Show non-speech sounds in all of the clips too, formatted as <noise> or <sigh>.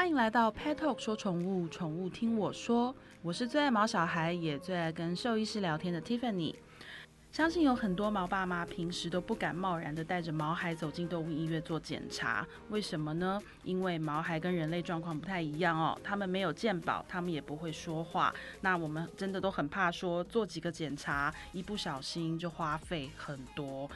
欢迎来到 Pet Talk 说宠物，宠物听我说。我是最爱毛小孩，也最爱跟兽医师聊天的 Tiffany。相信有很多毛爸妈平时都不敢贸然的带着毛孩走进动物医院做检查，为什么呢？因为毛孩跟人类状况不太一样哦，他们没有健保，他们也不会说话。那我们真的都很怕说做几个检查，一不小心就花费很多。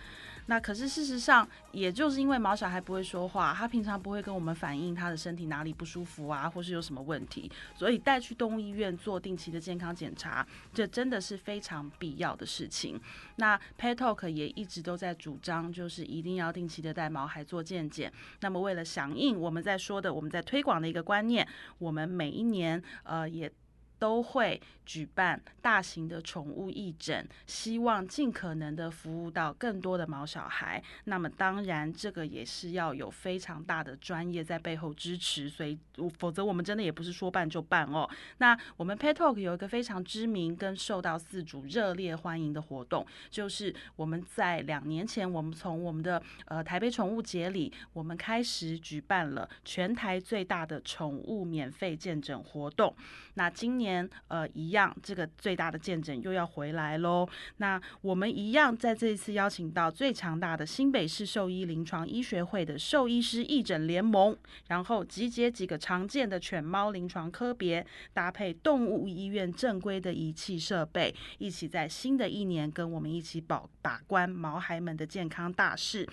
那可是事实上，也就是因为毛小孩不会说话，他平常不会跟我们反映他的身体哪里不舒服啊，或是有什么问题，所以带去动物医院做定期的健康检查，这真的是非常必要的事情。那 Pet Talk 也一直都在主张，就是一定要定期的带毛孩做健检。那么为了响应我们在说的，我们在推广的一个观念，我们每一年呃也。都会举办大型的宠物义诊，希望尽可能的服务到更多的毛小孩。那么当然，这个也是要有非常大的专业在背后支持，所以否则我们真的也不是说办就办哦。那我们 Pet Talk 有一个非常知名跟受到四主热烈欢迎的活动，就是我们在两年前，我们从我们的呃台北宠物节里，我们开始举办了全台最大的宠物免费健诊活动。那今年。呃一样，这个最大的见证又要回来喽。那我们一样在这一次邀请到最强大的新北市兽医临床医学会的兽医师义诊联盟，然后集结几个常见的犬猫临床科别，搭配动物医院正规的仪器设备，一起在新的一年跟我们一起保把关毛孩们的健康大事。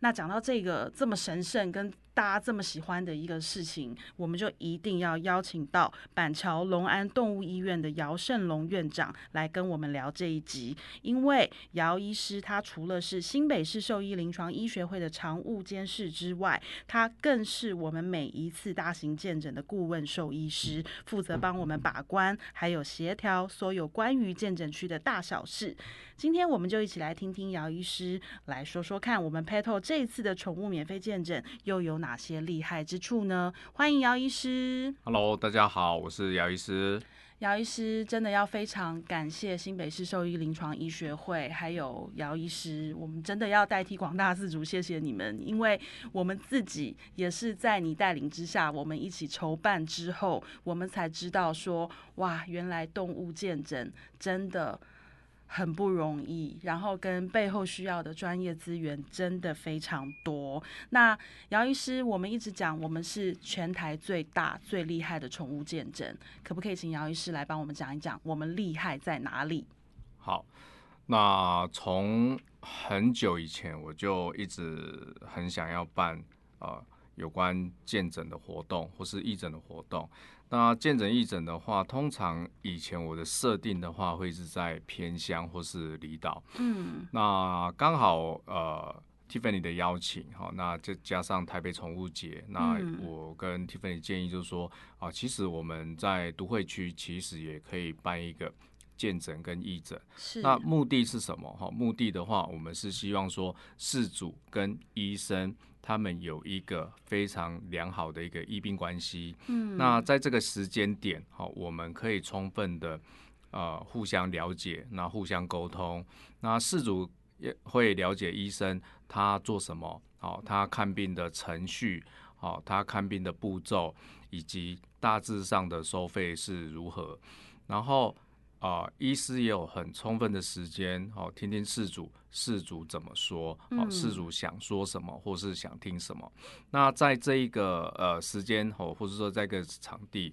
那讲到这个这么神圣跟大家这么喜欢的一个事情，我们就一定要邀请到板桥隆安动物医院的姚胜龙院长来跟我们聊这一集。因为姚医师他除了是新北市兽医临床医学会的常务监事之外，他更是我们每一次大型健诊的顾问兽医师，负责帮我们把关，还有协调所有关于健诊区的大小事。今天我们就一起来听听姚医师来说说看，我们 Petal 这一次的宠物免费健诊又有哪些厉害之处呢？欢迎姚医师。Hello，大家好，我是姚医师。姚医师真的要非常感谢新北市兽医临床医学会，还有姚医师，我们真的要代替广大饲主谢谢你们，因为我们自己也是在你带领之下，我们一起筹办之后，我们才知道说，哇，原来动物见诊真的。很不容易，然后跟背后需要的专业资源真的非常多。那姚医师，我们一直讲我们是全台最大最厉害的宠物健诊，可不可以请姚医师来帮我们讲一讲我们厉害在哪里？好，那从很久以前我就一直很想要办呃有关健诊的活动或是义诊的活动。那健诊义诊的话，通常以前我的设定的话，会是在偏乡或是离岛。嗯，那刚好呃，Tiffany 的邀请，哈，那再加上台北宠物节，那我跟 Tiffany 建议就是说，啊，其实我们在都会区其实也可以办一个健诊跟义诊。是。那目的是什么？哈，目的的话，我们是希望说，饲主跟医生。他们有一个非常良好的一个医病关系，嗯，那在这个时间点，好，我们可以充分的呃互相了解，那互相沟通，那事主也会了解医生他做什么，好，他看病的程序，好，他看病的步骤，以及大致上的收费是如何，然后。啊、呃，医师也有很充分的时间，哦，听听事主，事主怎么说，哦，事主想说什么，或是想听什么。嗯、那在这一个呃时间，哦，或者说在这个场地，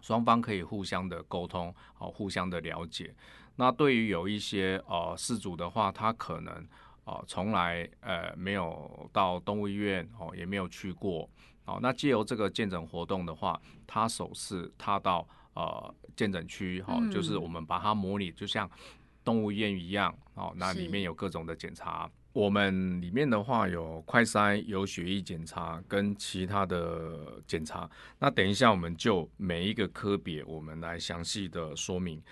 双方可以互相的沟通，哦，互相的了解。那对于有一些呃事主的话，他可能啊、呃、从来呃没有到动物医院，哦，也没有去过，哦，那借由这个见诊活动的话，他首次踏到。呃，健诊区哈，就是我们把它模拟，就像动物医院一样哦。嗯、那里面有各种的检查，我们里面的话有快筛、有血液检查跟其他的检查。那等一下我们就每一个科别，我们来详细的说明。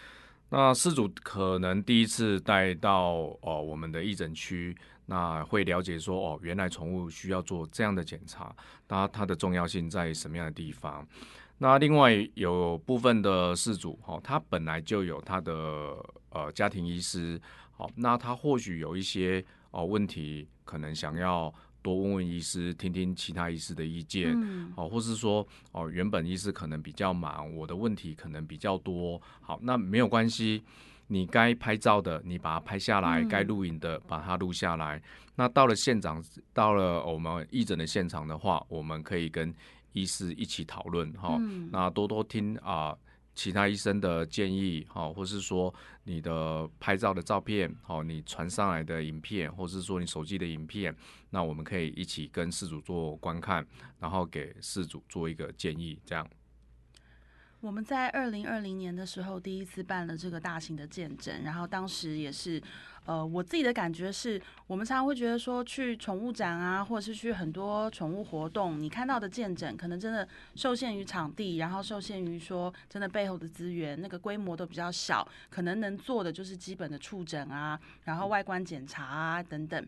那事主可能第一次带到哦我们的义诊区，那会了解说哦，原来宠物需要做这样的检查，那它的重要性在什么样的地方？那另外有部分的事主，哈，他本来就有他的呃家庭医师，好，那他或许有一些哦问题，可能想要多问问医师，听听其他医师的意见，嗯，好，或是说哦，原本医师可能比较忙，我的问题可能比较多，好，那没有关系，你该拍照的你把它拍下来，该录影的把它录下来。那到了现场，到了我们义诊的现场的话，我们可以跟医师一起讨论哈，那多多听啊。其他医生的建议，好，或是说你的拍照的照片，好，你传上来的影片，或是说你手机的影片，那我们可以一起跟事主做观看，然后给事主做一个建议，这样。我们在二零二零年的时候第一次办了这个大型的健诊，然后当时也是，呃，我自己的感觉是，我们常常会觉得说去宠物展啊，或者是去很多宠物活动，你看到的健诊可能真的受限于场地，然后受限于说真的背后的资源，那个规模都比较小，可能能做的就是基本的触诊啊，然后外观检查啊等等，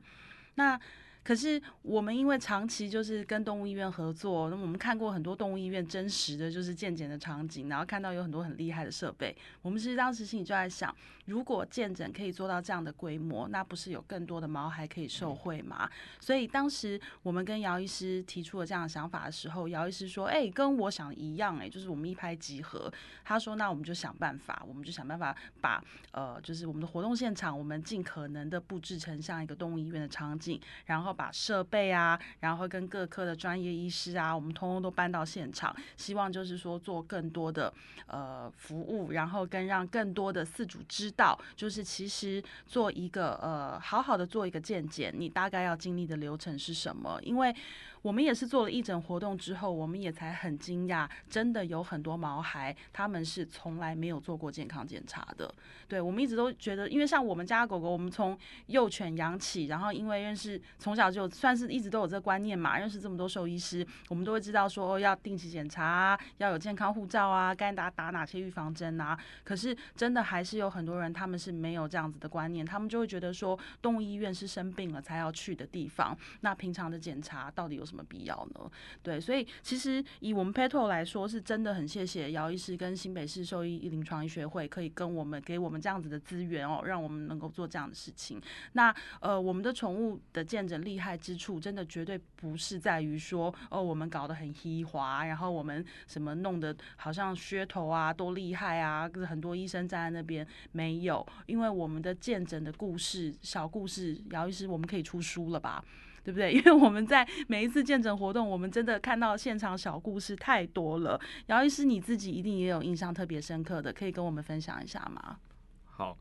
那。可是我们因为长期就是跟动物医院合作，那我们看过很多动物医院真实的就是健检的场景，然后看到有很多很厉害的设备。我们其实当时心里就在想，如果健诊可以做到这样的规模，那不是有更多的毛孩可以受惠吗？所以当时我们跟姚医师提出了这样的想法的时候，姚医师说：“哎，跟我想的一样，哎，就是我们一拍即合。”他说：“那我们就想办法，我们就想办法把呃，就是我们的活动现场，我们尽可能的布置成像一个动物医院的场景，然后。”把设备啊，然后跟各科的专业医师啊，我们通通都搬到现场，希望就是说做更多的呃服务，然后跟让更多的四主知到，就是其实做一个呃好好的做一个健检，你大概要经历的流程是什么？因为我们也是做了义诊活动之后，我们也才很惊讶，真的有很多毛孩他们是从来没有做过健康检查的。对，我们一直都觉得，因为像我们家狗狗，我们从幼犬养起，然后因为认识从小就算是一直都有这个观念嘛，认识这么多兽医师，我们都会知道说要定期检查，要有健康护照啊，该打打哪些预防针啊。可是真的还是有很多人他们是没有这样子的观念，他们就会觉得说动物医院是生病了才要去的地方，那平常的检查到底有？什么必要呢？对，所以其实以我们 Petal 来说，是真的很谢谢姚医师跟新北市兽医临床医学会可以跟我们给我们这样子的资源哦，让我们能够做这样的事情。那呃，我们的宠物的见诊厉害之处，真的绝对不是在于说哦，我们搞得很稀滑，然后我们什么弄得好像噱头啊，多厉害啊，很多医生站在那边没有，因为我们的见诊的故事小故事，姚医师我们可以出书了吧？对不对？<laughs> 因为我们在每一次见诊活动，我们真的看到现场小故事太多了。姚医师，你自己一定也有印象特别深刻的，可以跟我们分享一下吗？好，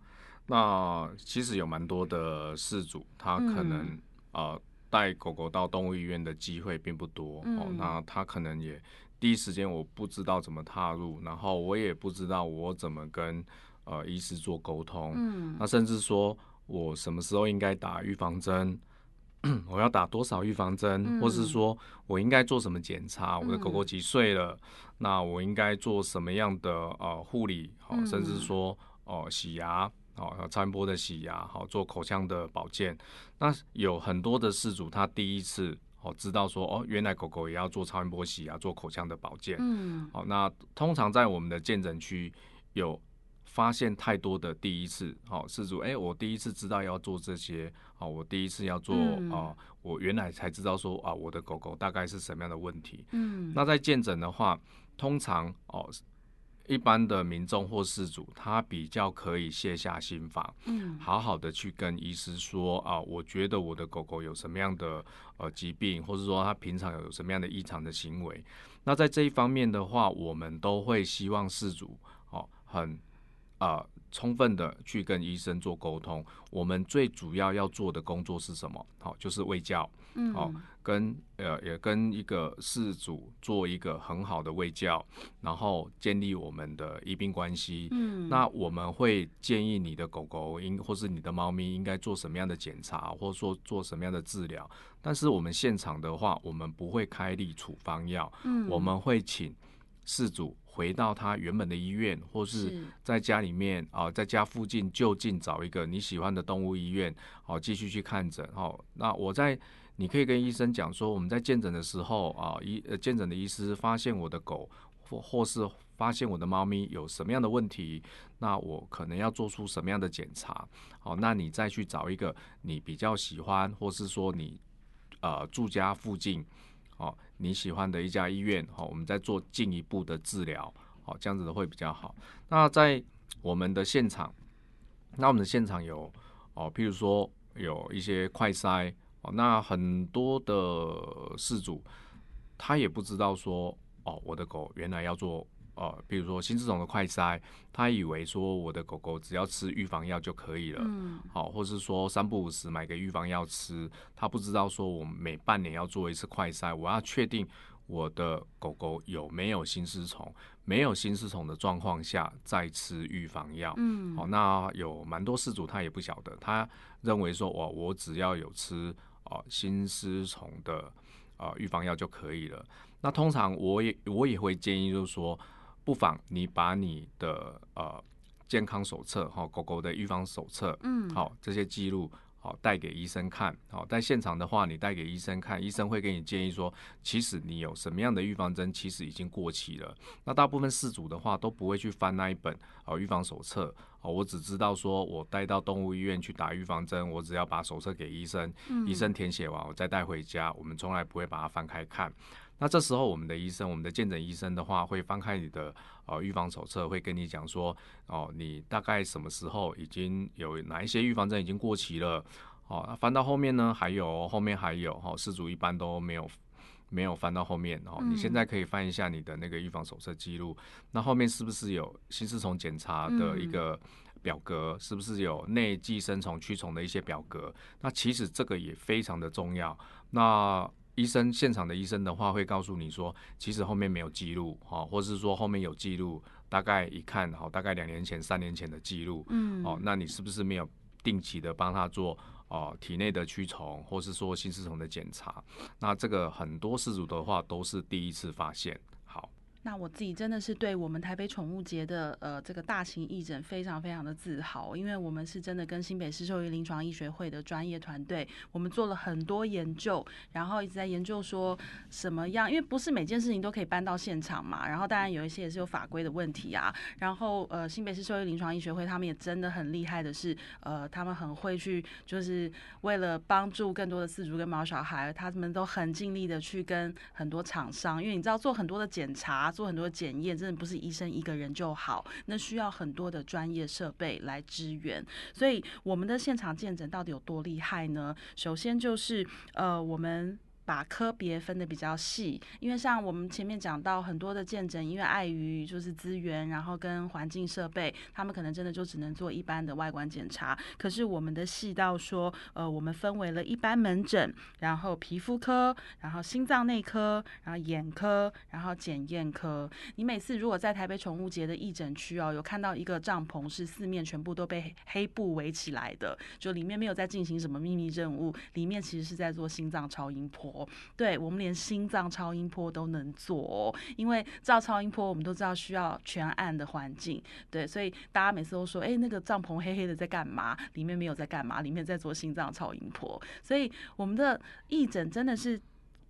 那其实有蛮多的事主，他可能、嗯、呃带狗狗到动物医院的机会并不多、嗯、哦。那他可能也第一时间我不知道怎么踏入，然后我也不知道我怎么跟呃医师做沟通。嗯，那甚至说我什么时候应该打预防针？<clears throat> 我要打多少预防针，嗯、或是说我应该做什么检查？我的狗狗几岁了？嗯、那我应该做什么样的呃护理？好，甚至说哦、呃、洗牙，好超音波的洗牙，好做口腔的保健。那有很多的事主他第一次哦知道说哦原来狗狗也要做超音波洗牙，做口腔的保健。嗯，好，那通常在我们的健诊区有。发现太多的第一次，好事主，哎、欸，我第一次知道要做这些，好，我第一次要做啊、我原来才知道说啊，我的狗狗大概是什么样的问题。嗯，那在见诊的话，通常哦、呃，一般的民众或事主，他比较可以卸下心防，嗯，好好的去跟医师说啊、呃，我觉得我的狗狗有什么样的呃疾病，或者说他平常有什么样的异常的行为。那在这一方面的话，我们都会希望事主哦、呃，很。啊、呃，充分的去跟医生做沟通。我们最主要要做的工作是什么？好、哦，就是喂教。嗯，好、哦，跟呃也跟一个事主做一个很好的喂教，然后建立我们的医病关系。嗯，那我们会建议你的狗狗应或是你的猫咪应该做什么样的检查，或者说做什么样的治疗。但是我们现场的话，我们不会开立处方药。嗯，我们会请事主。回到他原本的医院，或是在家里面啊、呃，在家附近就近找一个你喜欢的动物医院，好、呃、继续去看诊。好、呃，那我在你可以跟医生讲说，我们在见诊的时候啊，医呃见诊的医师发现我的狗或或是发现我的猫咪有什么样的问题，那我可能要做出什么样的检查。好、呃，那你再去找一个你比较喜欢，或是说你呃住家附近哦你喜欢的一家医院哦，我们再做进一步的治疗好，这样子的会比较好。那在我们的现场，那我们的现场有哦，譬如说有一些快筛哦，那很多的事主他也不知道说哦，我的狗原来要做。哦，比如说心丝虫的快筛，他以为说我的狗狗只要吃预防药就可以了，嗯，好，或是说三不五时买个预防药吃，他不知道说我每半年要做一次快筛，我要确定我的狗狗有没有心丝虫，没有心丝虫的状况下再吃预防药，嗯，好，那有蛮多饲主他也不晓得，他认为说我我只要有吃哦心丝虫的呃预防药就可以了，那通常我也我也会建议就是说。不妨你把你的呃健康手册哈、哦，狗狗的预防手册，嗯，好、哦、这些记录好带给医生看，好、哦、在现场的话，你带给医生看，医生会给你建议说，其实你有什么样的预防针，其实已经过期了。那大部分饲主的话都不会去翻那一本哦预防手册，哦，我只知道说我带到动物医院去打预防针，我只要把手册给医生，嗯、医生填写完我再带回家，我们从来不会把它翻开看。那这时候，我们的医生，我们的见诊医生的话，会翻开你的呃预防手册，会跟你讲说，哦，你大概什么时候已经有哪一些预防针已经过期了？哦，翻到后面呢，还有后面还有哈，失主一般都没有没有翻到后面哦。你现在可以翻一下你的那个预防手册记录，那后面是不是有心丝虫检查的一个表格？是不是有内寄生虫驱虫的一些表格？那其实这个也非常的重要。那医生现场的医生的话会告诉你说，其实后面没有记录哈，或是说后面有记录，大概一看哈，大概两年前、三年前的记录，嗯，哦，那你是不是没有定期的帮他做哦体内的驱虫，或是说心丝虫的检查？那这个很多事主的话都是第一次发现。那我自己真的是对我们台北宠物节的呃这个大型义诊非常非常的自豪，因为我们是真的跟新北市兽医临床医学会的专业团队，我们做了很多研究，然后一直在研究说什么样，因为不是每件事情都可以搬到现场嘛，然后当然有一些也是有法规的问题啊，然后呃新北市兽医临床医学会他们也真的很厉害的是，呃他们很会去就是为了帮助更多的饲主跟毛小孩，他们都很尽力的去跟很多厂商，因为你知道做很多的检查。做很多检验，真的不是医生一个人就好，那需要很多的专业设备来支援。所以我们的现场见诊到底有多厉害呢？首先就是呃，我们。把科别分得比较细，因为像我们前面讲到很多的见诊，因为碍于就是资源，然后跟环境设备，他们可能真的就只能做一般的外观检查。可是我们的细到说，呃，我们分为了一般门诊，然后皮肤科，然后心脏内科，然后眼科，然后检验科。你每次如果在台北宠物节的义诊区哦，有看到一个帐篷是四面全部都被黑布围起来的，就里面没有在进行什么秘密任务，里面其实是在做心脏超音波。对，我们连心脏超音波都能做，因为照超音波我们都知道需要全暗的环境，对，所以大家每次都说，哎，那个帐篷黑黑的在干嘛？里面没有在干嘛，里面在做心脏超音波，所以我们的义诊真的是。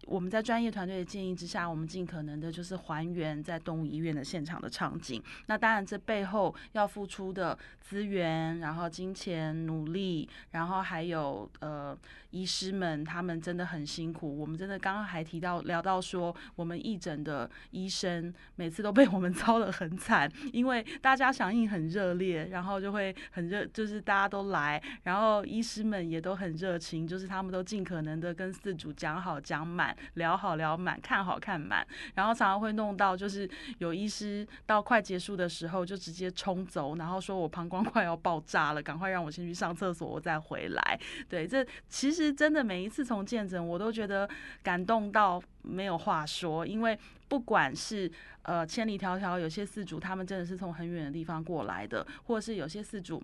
我们在专业团队的建议之下，我们尽可能的就是还原在动物医院的现场的场景。那当然，这背后要付出的资源，然后金钱、努力，然后还有呃医师们，他们真的很辛苦。我们真的刚刚还提到聊到说，我们义诊的医生每次都被我们 <laughs> 操得很惨，因为大家响应很热烈，然后就会很热，就是大家都来，然后医师们也都很热情，就是他们都尽可能的跟四主讲好讲满。聊好聊满，看好看满，然后常常会弄到就是有医师到快结束的时候就直接冲走，然后说我膀胱快要爆炸了，赶快让我先去上厕所，我再回来。对，这其实真的每一次从见诊，我都觉得感动到没有话说，因为不管是呃千里迢迢有些饲主，他们真的是从很远的地方过来的，或者是有些饲主，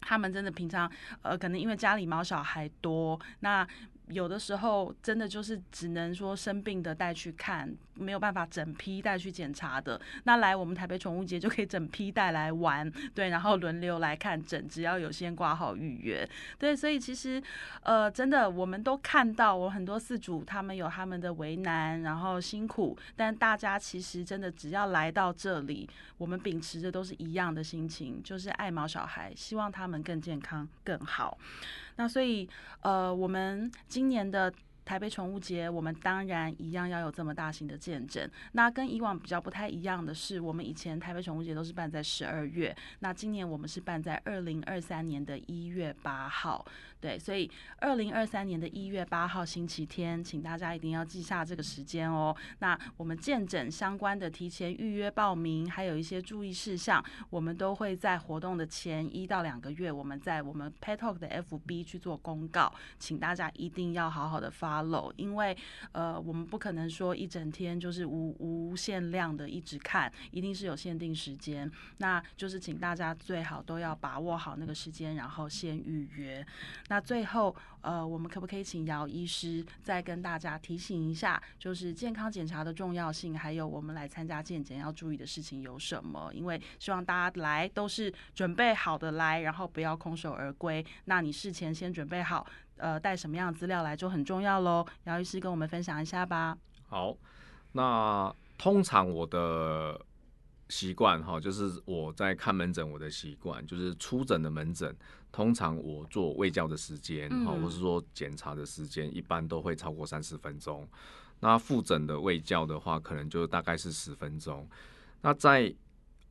他们真的平常呃可能因为家里毛小孩多，那。有的时候真的就是只能说生病的带去看，没有办法整批带去检查的。那来我们台北宠物节就可以整批带来玩，对，然后轮流来看诊，只要有先挂号预约，对。所以其实呃，真的我们都看到，我很多饲主他们有他们的为难，然后辛苦，但大家其实真的只要来到这里，我们秉持着都是一样的心情，就是爱毛小孩，希望他们更健康更好。那所以，呃，我们今年的台北宠物节，我们当然一样要有这么大型的见证。那跟以往比较不太一样的是，我们以前台北宠物节都是办在十二月，那今年我们是办在二零二三年的一月八号。对，所以二零二三年的一月八号星期天，请大家一定要记下这个时间哦。那我们见证相关的提前预约报名，还有一些注意事项，我们都会在活动的前一到两个月，我们在我们 Pet Talk 的 FB 去做公告，请大家一定要好好的发 follow，因为呃，我们不可能说一整天就是无无限量的一直看，一定是有限定时间。那就是请大家最好都要把握好那个时间，然后先预约。那最后，呃，我们可不可以请姚医师再跟大家提醒一下，就是健康检查的重要性，还有我们来参加健检要注意的事情有什么？因为希望大家来都是准备好的来，然后不要空手而归。那你事前先准备好，呃，带什么样的资料来就很重要喽。姚医师跟我们分享一下吧。好，那通常我的。习惯哈，就是我在看门诊，我的习惯就是出诊的门诊，通常我做胃教的时间哈，或是说检查的时间，一般都会超过三十分钟。那复诊的胃教的话，可能就大概是十分钟。那在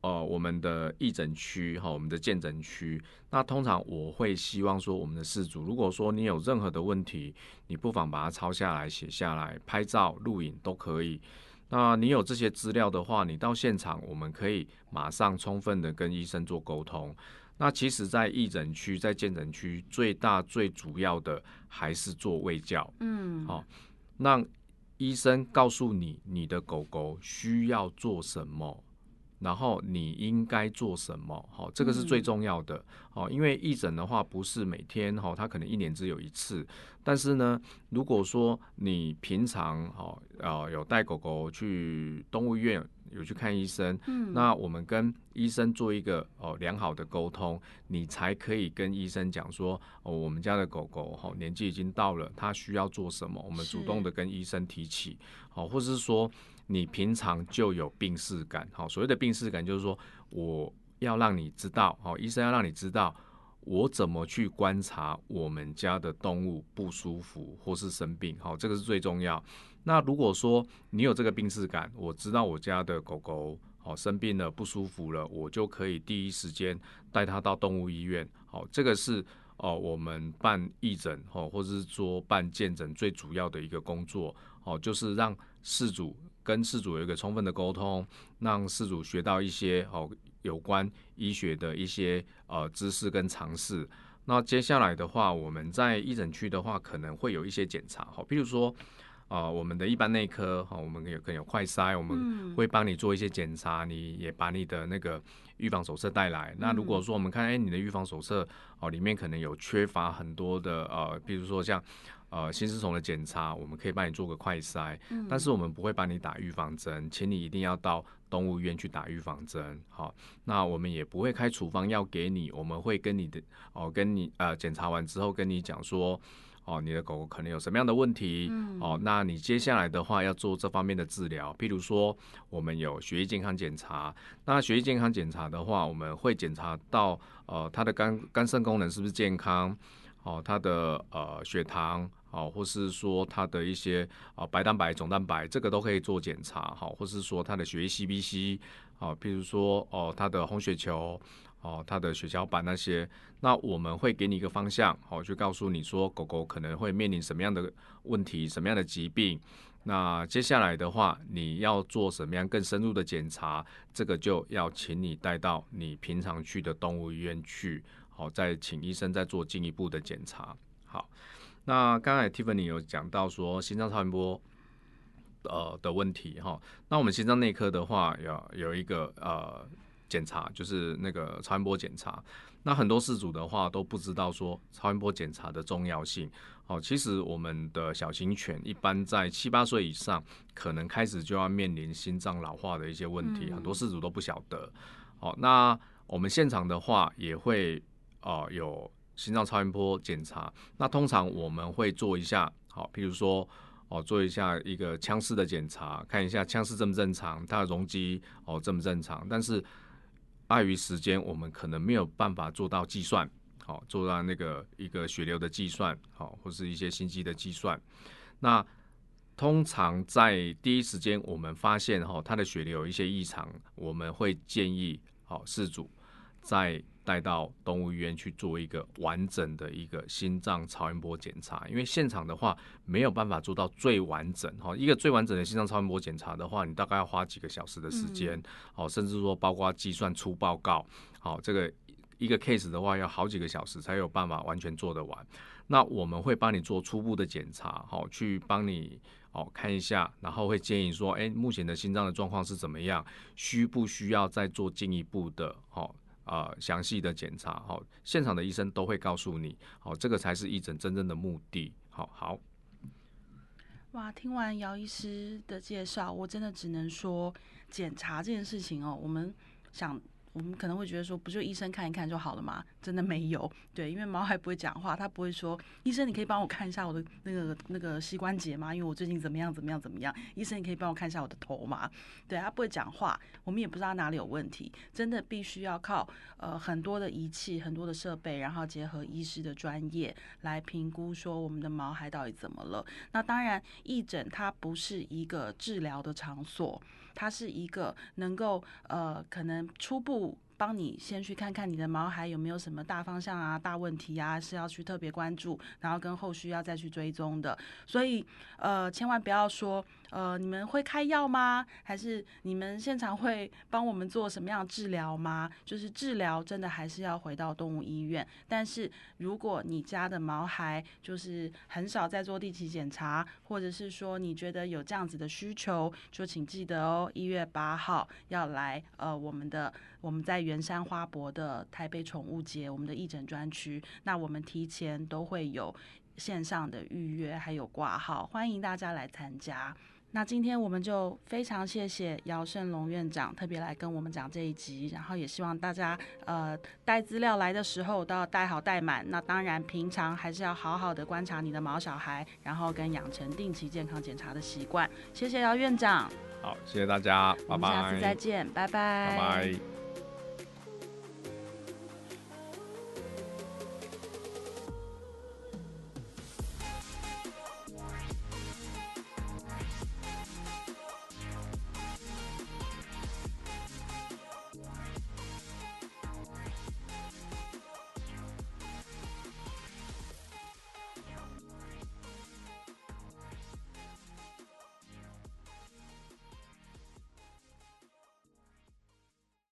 呃我们的义诊区哈，我们的健诊区，那通常我会希望说，我们的事主，如果说你有任何的问题，你不妨把它抄下来、写下来、拍照、录影都可以。那你有这些资料的话，你到现场，我们可以马上充分的跟医生做沟通。那其实，在义诊区、在健诊区，最大最主要的还是做卫教。嗯，好，让医生告诉你你的狗狗需要做什么。然后你应该做什么？好，这个是最重要的。好，因为义诊的话不是每天哈，它可能一年只有一次。但是呢，如果说你平常哈呃有带狗狗去动物医院有去看医生，嗯，那我们跟医生做一个哦良好的沟通，你才可以跟医生讲说哦，我们家的狗狗哈年纪已经到了，它需要做什么，我们主动的跟医生提起，好，或者是说。你平常就有病视感，好，所谓的病视感就是说，我要让你知道，好，医生要让你知道，我怎么去观察我们家的动物不舒服或是生病，好，这个是最重要。那如果说你有这个病视感，我知道我家的狗狗好生病了不舒服了，我就可以第一时间带它到动物医院，好，这个是哦我们办义诊哦，或者是说办健诊最主要的一个工作，哦，就是让事主。跟事主有一个充分的沟通，让事主学到一些哦有关医学的一些呃知识跟常识。那接下来的话，我们在义诊区的话，可能会有一些检查，好，比如说啊、呃，我们的一般内科，哈，我们有可能有快筛，我们会帮你做一些检查，你也把你的那个预防手册带来。那如果说我们看，哎，你的预防手册哦里面可能有缺乏很多的呃，比如说像。呃，心丝虫的检查，我们可以帮你做个快筛，嗯，但是我们不会帮你打预防针，请你一定要到动物医院去打预防针。好，那我们也不会开处方药给你，我们会跟你的哦，跟你呃检查完之后跟你讲说，哦，你的狗狗可能有什么样的问题，嗯，哦，那你接下来的话要做这方面的治疗，譬如说我们有血液健康检查，那血液健康检查的话，我们会检查到呃它的肝肝肾功能是不是健康。哦，它的呃血糖，哦，或是说它的一些啊、白蛋白、总蛋白，这个都可以做检查，好，或是说它的血液 CBC，好，譬如说哦它的红血球，哦它的血小板那些，那我们会给你一个方向，好，去告诉你说狗狗可能会面临什么样的问题，什么样的疾病，那接下来的话你要做什么样更深入的检查，这个就要请你带到你平常去的动物医院去。好，再请医生再做进一步的检查。好，那刚才 Tiffany 有讲到说心脏超音波呃的问题哈，那我们心脏内科的话有有一个呃检查，就是那个超音波检查。那很多事主的话都不知道说超音波检查的重要性。哦，其实我们的小型犬一般在七八岁以上，可能开始就要面临心脏老化的一些问题，很多事主都不晓得。好，那我们现场的话也会。哦、呃，有心脏超音波检查，那通常我们会做一下，好，譬如说，哦、做一下一个腔室的检查，看一下腔室正不正常，它的容积哦正不正常。但是碍于时间，我们可能没有办法做到计算，好，做到那个一个血流的计算，好，或是一些心肌的计算。那通常在第一时间我们发现哈，它的血流有一些异常，我们会建议好饲主在。带到动物医院去做一个完整的一个心脏超音波检查，因为现场的话没有办法做到最完整哈。一个最完整的心脏超音波检查的话，你大概要花几个小时的时间，哦，甚至说包括计算出报告，好，这个一个 case 的话要好几个小时才有办法完全做得完。那我们会帮你做初步的检查，好，去帮你哦看一下，然后会建议说，哎，目前的心脏的状况是怎么样，需不需要再做进一步的，好。啊，详细的检查，好，现场的医生都会告诉你，好，这个才是义诊真正的目的，好好。哇，听完姚医师的介绍，我真的只能说，检查这件事情哦，我们想。我们可能会觉得说，不就医生看一看就好了吗？真的没有，对，因为毛孩不会讲话，他不会说，医生你可以帮我看一下我的那个那个膝关节吗？因为我最近怎么样怎么样怎么样？医生你可以帮我看一下我的头吗？对，他不会讲话，我们也不知道哪里有问题，真的必须要靠呃很多的仪器、很多的设备，然后结合医师的专业来评估说我们的毛孩到底怎么了。那当然，义诊它不是一个治疗的场所。它是一个能够呃，可能初步帮你先去看看你的毛孩有没有什么大方向啊、大问题啊，是要去特别关注，然后跟后续要再去追踪的。所以呃，千万不要说。呃，你们会开药吗？还是你们现场会帮我们做什么样的治疗吗？就是治疗真的还是要回到动物医院。但是如果你家的毛孩就是很少在做定期检查，或者是说你觉得有这样子的需求，就请记得哦，一月八号要来呃我们的我们在圆山花博的台北宠物节，我们的义诊专区，那我们提前都会有线上的预约还有挂号，欢迎大家来参加。那今天我们就非常谢谢姚胜龙院长特别来跟我们讲这一集，然后也希望大家呃带资料来的时候都要带好带满。那当然平常还是要好好的观察你的毛小孩，然后跟养成定期健康检查的习惯。谢谢姚院长。好，谢谢大家，拜拜。下次再见，拜拜。拜拜。